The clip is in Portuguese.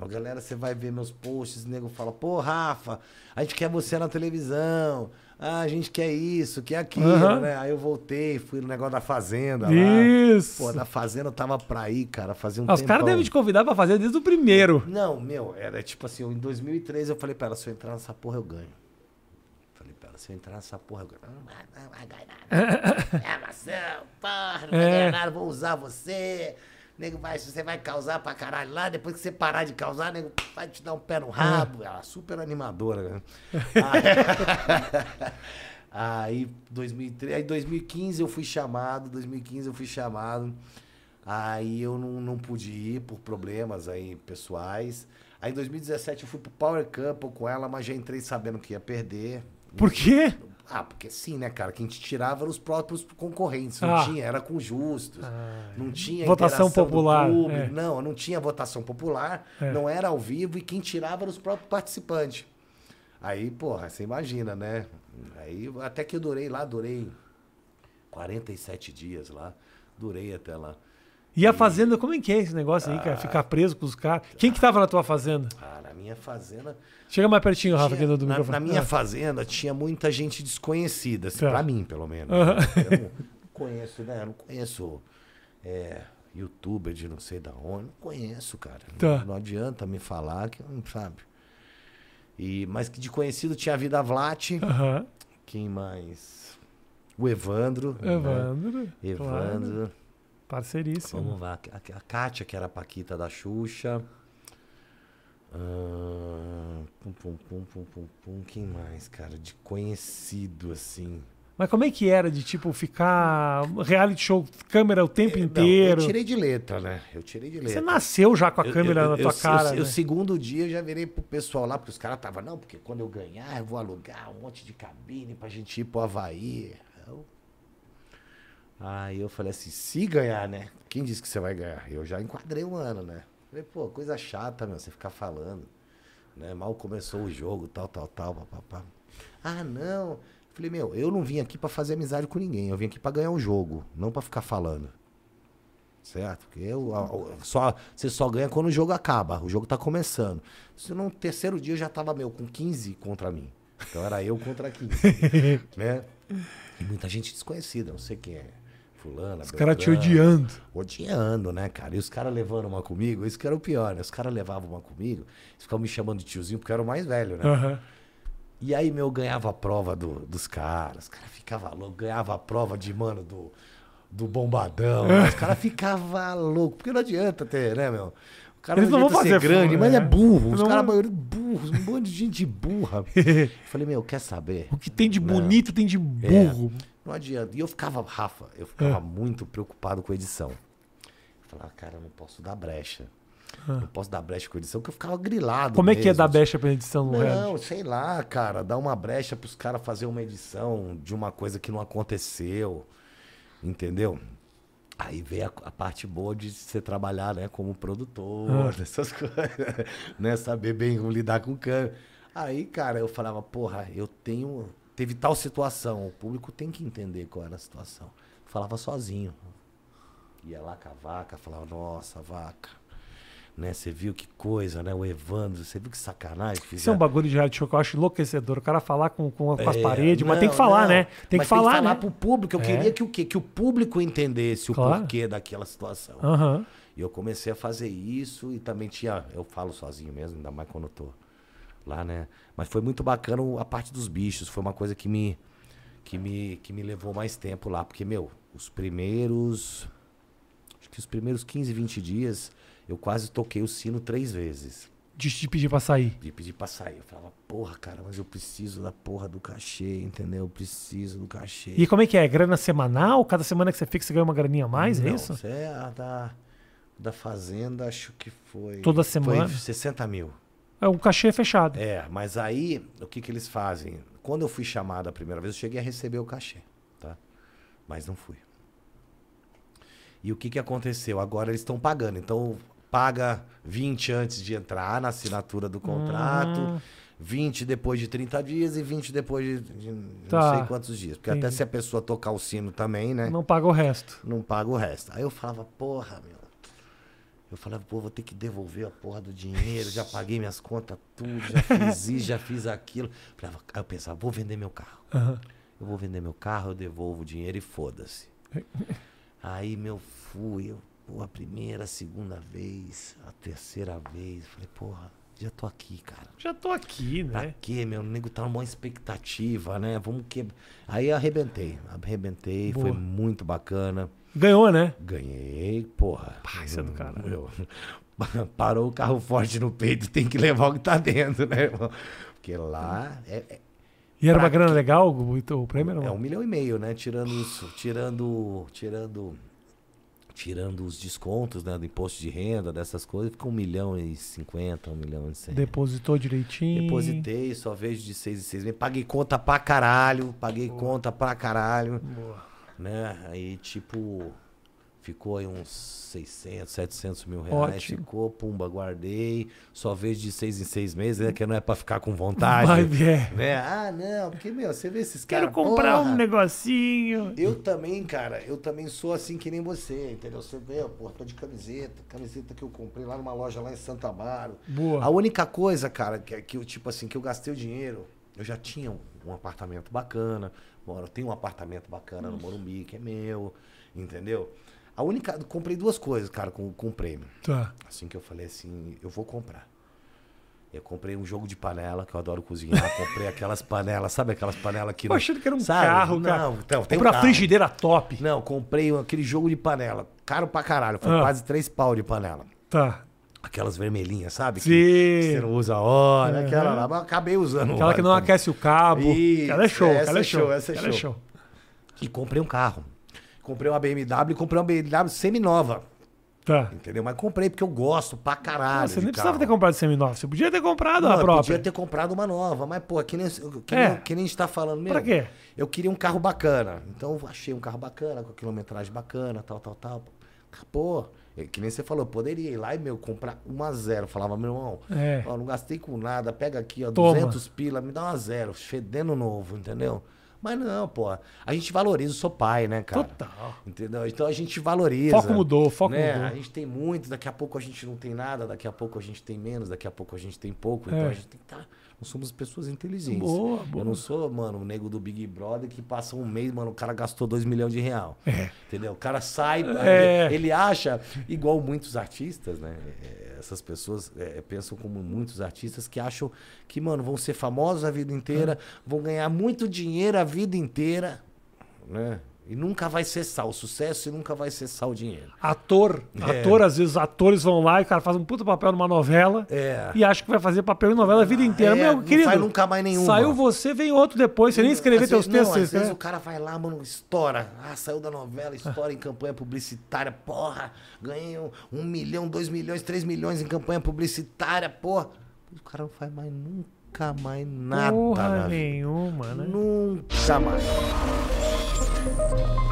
A galera, você vai ver meus posts, o nego fala, pô, Rafa, a gente quer você na televisão. Ah, a gente quer isso, quer aquilo, Aham. né? Aí eu voltei, fui no negócio da Fazenda lá. Isso. Pô, da Fazenda eu tava pra ir, cara, fazia um Ah, os caras devem te convidar pra fazer desde o primeiro. Não, meu, era tipo assim, em 2013 eu falei pra ela, se eu entrar nessa porra eu ganho. Falei pra ela, se eu entrar nessa porra eu ganho. Não vai, não vai ganhar nada. É maçã, porra, não vai É. ganhar nada, vou usar você. Nego vai, você vai causar pra caralho lá, depois que você parar de causar, nego vai te dar um pé no rabo. Ela super animadora, né? Aí, 2003, aí 2015 eu fui chamado, 2015 eu fui chamado. Aí eu não, não pude ir por problemas aí pessoais. Aí em 2017 eu fui pro Power Couple com ela, mas já entrei sabendo que ia perder. Por quê? Ah, porque sim, né, cara? Quem te tirava eram os próprios concorrentes. Não Ah. tinha, era com justos. não tinha Votação popular, público, é. Não, não tinha votação popular. É. Não era ao vivo e quem tirava eram os próprios participantes. Aí, porra, você imagina, né? Aí até que eu durei lá, durei 47 dias lá. Durei até lá. E a fazenda, como é que é esse negócio aí, cara? Ficar preso com os caras. Quem que tava na tua fazenda? Ah, na minha fazenda. Chega mais pertinho, Rafa, aqui do, na, microfone. na minha Ah. fazenda tinha muita gente desconhecida, assim, Tá. pra mim, pelo menos. Né? Eu não, conheço, né? Eu não conheço é, youtuber de não sei da onde. Não conheço, cara. Tá. Não, não adianta me falar que não sabe. E, mas que de conhecido tinha a Vida Vlat. Aham. Quem mais? O Evandro. né? Evandro. Evandro. Claro. Parceiríssimo. Vamos lá. A, a Kátia, que era a Paquita da Xuxa. Ah, pum, pum, pum, pum, pum, pum. Quem mais, cara? De conhecido, assim. Mas como é que era de, tipo, ficar reality show, câmera o tempo Não, inteiro? eu tirei de letra, né? Eu tirei de letra. Você nasceu já com a câmera eu- na eu- tua eu- cara, eu- né? O segundo dia eu já virei pro pessoal lá, porque os caras estavam, não, porque quando eu ganhar, eu vou alugar um monte de cabine pra gente ir pro Havaí. Eu- Aí eu falei assim, se ganhar, né? Quem disse que você vai ganhar? Eu já enquadrei um ano, né? Falei, pô, coisa chata, meu, você ficar falando. Né? Mal começou o jogo, tal, tal, tal, papapá. Ah, não. Falei, meu, eu não vim aqui pra fazer amizade com ninguém. Eu vim aqui pra ganhar um jogo, não pra ficar falando. Certo? Porque eu, só, você só ganha quando o jogo acaba. O jogo tá começando. Se no terceiro dia eu já tava, meu, com 15 contra mim. Então era eu contra 15. né? E muita gente desconhecida, não sei quem é. Fulana, Os caras te odiando. Odiando, né, cara? E os caras levando uma comigo, isso que era o pior, né? Os caras levavam uma comigo, eles ficavam me chamando de tiozinho porque eu era o mais velho, né? Aham. E aí, meu, eu ganhava a prova do- dos caras. Os caras ficavam loucos. Ganhava a prova de, mano, do, do bombadão. né? Os caras ficavam loucos. Porque não adianta ter, né, meu? O cara Eles não não vão ser fazer grande, fã, mas né? é burro. Os Não- caras, maioria burros. Um monte de gente burra. Eu falei, meu, quer saber? O que tem de Não. bonito tem de burro. Não adianta. E eu ficava, Rafa, eu ficava É. muito preocupado com a edição. Eu falava, cara, eu não posso dar brecha. Ah. Não posso dar brecha com a edição, porque eu ficava grilado. Como é que é mesmo. dar brecha pra edição no Não, reality? sei lá, cara, dar uma brecha pros caras fazer uma edição de uma coisa que não aconteceu. Entendeu? Aí veio a, a parte boa de você trabalhar, né, como produtor, Ah. essas coisas, né, saber bem como lidar com câmera. Aí, cara, eu falava, porra, eu tenho, teve tal situação, o público tem que entender qual era a situação. Falava sozinho. Ia lá com a vaca, falava, nossa, vaca. Né, você viu que coisa, né? O Evandro, você viu que sacanagem que Isso é um fizeram? bagulho de reality show que eu acho enlouquecedor. O cara falar com, com, com as É, paredes, mas não, tem que falar, não. né? Tem Mas que falar, tem que falar né? pro público. Eu É. queria que o quê? Que o público entendesse o Claro. porquê daquela situação. Aham. E eu comecei a fazer isso e também tinha. Eu falo sozinho mesmo, ainda mais quando eu tô lá, né? Mas foi muito bacana a parte dos bichos. Foi uma coisa que me, que me, que me levou mais tempo lá. Porque, meu, os primeiros. Acho que os primeiros 15, 20 dias, eu quase toquei o sino três vezes De pedir pra sair. de pedir pra sair. Eu falava, porra, cara, mas eu preciso da porra do cachê, entendeu? Eu preciso do cachê. E como é que é? Grana semanal? Cada semana que você fica, você ganha uma graninha a mais, é Não, isso? Isso é a da, da Fazenda, acho que foi. Toda semana? Foi 60 mil. É um cachê fechado. É, mas aí, o que que eles fazem? Quando eu fui chamado a primeira vez, eu cheguei a receber o cachê, tá? Mas não fui. E o que que aconteceu? Agora eles estão pagando. Então, paga 20 antes de entrar na assinatura do contrato, Hum. 20 depois de 30 dias e 20 depois de, Tá. não sei quantos dias. Porque até Entendi. se a pessoa tocar o sino também, né? Não paga o resto. não paga o resto. Aí eu falava, porra, meu. Eu falava, pô, vou ter que devolver a porra do dinheiro, já paguei minhas contas, tudo, já fiz isso, já fiz aquilo. Aí eu pensava, vou vender meu carro. Aham. Eu vou vender meu carro, eu devolvo o dinheiro e foda-se. Aí, meu, fui, eu, pô, a primeira, a segunda vez, a terceira vez. Falei, porra, já tô aqui, cara. Já tô aqui, Pra né? quê, meu? O nego tá numa expectativa, né? Vamos que. Aí arrebentei, arrebentei, foi Boa. muito bacana. Ganhou, né? Ganhei, porra. Pá, isso é do caralho. Meu, Parou o carro forte no peito, tem que levar o que tá dentro, né, irmão? Porque lá é, é- E era Pra uma grana quê? legal o, o prêmio? É uma... um milhão e meio, né? Tirando isso, tirando, tirando, tirando os descontos, né, do imposto de renda, dessas coisas, fica um milhão e cinquenta, um milhão e cem. Depositou direitinho. Depositei, só vejo de seis em seis meses. Paguei conta pra caralho, paguei conta pra caralho, Boa. né? Aí, tipo, ficou aí uns 600, 700 mil reais. Ótimo. Ficou, pumba, guardei. Só vejo de seis em seis meses, né? Que não é pra ficar com vontade. Vai, é. Né? Ah, não, porque, meu, você vê esses Quero caras. comprar porra, um negocinho. Eu também, cara, eu também sou assim que nem você, entendeu? Você vê, pô, tô de camiseta, camiseta que eu comprei lá numa loja lá em Santa Amaro. Boa. A única coisa, cara, que, que eu, tipo assim, que eu gastei o dinheiro, eu já tinha um, um apartamento bacana, moro, eu tenho um apartamento bacana no Morumbi, que é meu, entendeu? A única, comprei duas coisas, cara, com, com o prêmio. Tá. Assim que eu falei assim, eu vou comprar. Eu comprei um jogo de panela, que eu adoro cozinhar. comprei aquelas panelas, sabe aquelas panelas que Pô, achando que era um sabe? carro, cara. Não, então, tem um Comprar carro. frigideira top. Não, comprei aquele jogo de panela. Caro pra caralho. Foi Ah. quase três pau de panela. Tá. Aquelas vermelhinhas, sabe? Que Sim. você não usa hora, Aham. aquela lá. Mas eu acabei usando Aquela que não também. aquece o cabo. Isso, Aquela é show, essa aquela é é show. show, essa é aquela show. E comprei um carro. Comprei uma BMW, comprei uma BMW semi-nova. Tá. Entendeu? Mas comprei porque eu gosto pra caralho. Você de nem precisava ter comprado semi-nova. Você podia ter comprado Não, a eu própria. podia ter comprado uma nova, mas, pô, que nem, que É. nem, que nem a gente tá falando mesmo. Pra quê? Eu queria um carro bacana. Então eu achei um carro bacana, com a quilometragem bacana, tal, tal, tal. Pô, é que nem você falou, eu poderia ir lá e, meu, comprar uma zero. Falava, meu irmão, É. ó, não gastei com nada, pega aqui, ó, Toma. 200 pila, me dá uma zero, fedendo novo, entendeu? Mas não, pô, a gente valoriza, eu sou pai, né, cara? Total. Entendeu? Então a gente valoriza. Foco mudou, foco né? mudou. A gente tem muito, daqui a pouco a gente não tem nada, daqui a pouco a gente tem menos, daqui a pouco a gente tem pouco. Então É. a gente tem que estar. Nós somos pessoas inteligentes. Boa, boa. Eu não sou, mano, o nego do Big Brother que passa um mês, mano, o cara gastou 2 milhões de real. É. Entendeu? O cara sai, É. ele acha, igual muitos artistas, né? É, Essas pessoas é, pensam como muitos artistas que acham que, mano, vão ser famosos a vida inteira, vão ganhar muito dinheiro a vida inteira, né? E nunca vai cessar o sucesso e nunca vai cessar o dinheiro. Ator, É. ator, às vezes atores vão lá e o cara faz um puta papel numa novela É. e acha que vai fazer papel em novela a vida inteira. É, Meu não querido, faz nunca mais nenhuma. saiu você, vem outro depois. Você nem escrever Às teus textos. Não, às vezes escreve. o cara vai lá, mano, estoura. Ah, saiu da novela, estoura em campanha publicitária. Porra, ganhei um, um milhão, dois milhões, três milhões em campanha publicitária, porra. O cara não faz mais nunca mais nada. Porra na vida. nenhuma, né? Nunca mais. Thank you.